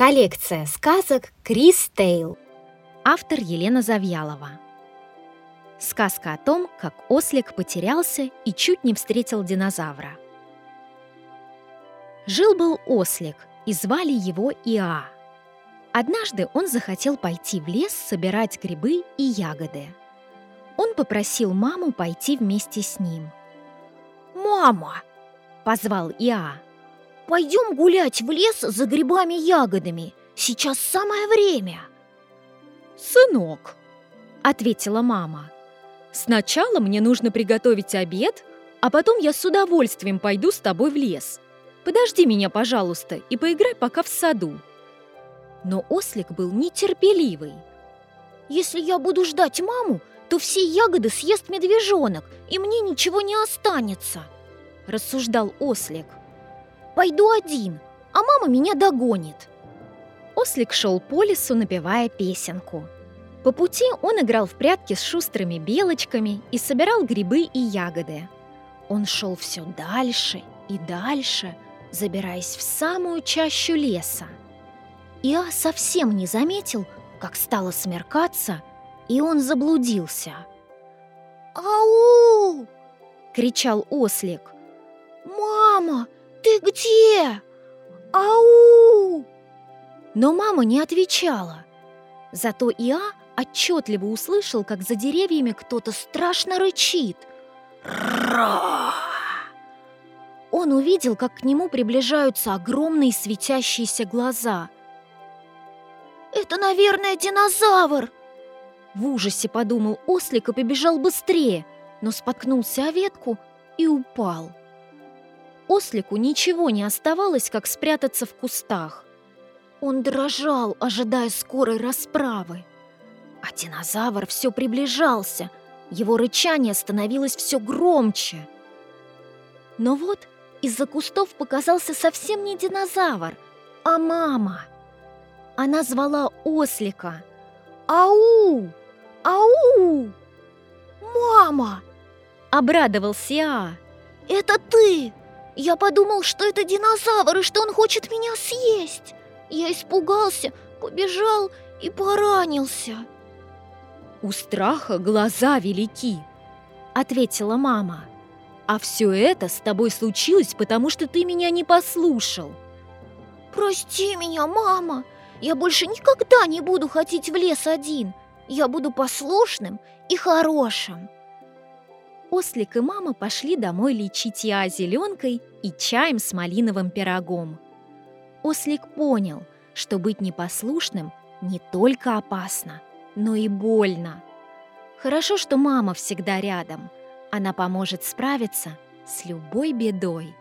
Коллекция сказок Крис Тейл. Автор Елена Завьялова. Сказка о том, как ослик потерялся и чуть не встретил динозавра. Жил-был ослик, и звали его Иа. Однажды он захотел пойти в лес собирать грибы и ягоды. Он попросил маму пойти вместе с ним. «Мама!» – позвал Иа. «Пойдем гулять в лес за грибами и ягодами. Сейчас самое время!» «Сынок!» – ответила мама. «Сначала мне нужно приготовить обед, а потом я с удовольствием пойду с тобой в лес. Подожди меня, пожалуйста, и поиграй пока в саду». Но ослик был нетерпеливый. «Если я буду ждать маму, то все ягоды съест медвежонок, и мне ничего не останется», – рассуждал ослик. «Пойду один, а мама меня догонит». Ослик шел по лесу, напевая песенку. По пути он играл в прятки с шустрыми белочками и собирал грибы и ягоды. Он шел все дальше и дальше, забираясь в самую чащу леса. Иа совсем не заметил, как стало смеркаться, и он заблудился. «Ау!» — кричал ослик. «Мама, ты где? Ау!» Но мама не отвечала. Зато Иа отчетливо услышал, как за деревьями кто-то страшно рычит. «Ра!» Он увидел, как к нему приближаются огромные светящиеся глаза. «Это, наверное, динозавр!» В ужасе подумал ослик и побежал быстрее, но споткнулся о ветку и упал. Ослику ничего не оставалось, как спрятаться в кустах. Он дрожал, ожидая скорой расправы. А динозавр все приближался, его рычание становилось все громче. Но вот из-за кустов показался совсем не динозавр, а мама. Она звала ослика. «Ау! Ау!» «Мама!» — обрадовался А. «Это ты! Я подумал, что это динозавр и что он хочет меня съесть!» Я испугался, побежал и поранился. «У страха глаза велики», — ответила мама. «А все это с тобой случилось, потому что ты меня не послушал». «Прости меня, мама! Я больше никогда не буду ходить в лес один. Я буду послушным и хорошим». Ослик и мама пошли домой лечить я зеленкой и чаем с малиновым пирогом. Ослик понял, что быть непослушным не только опасно, но и больно. Хорошо, что мама всегда рядом. Она поможет справиться с любой бедой.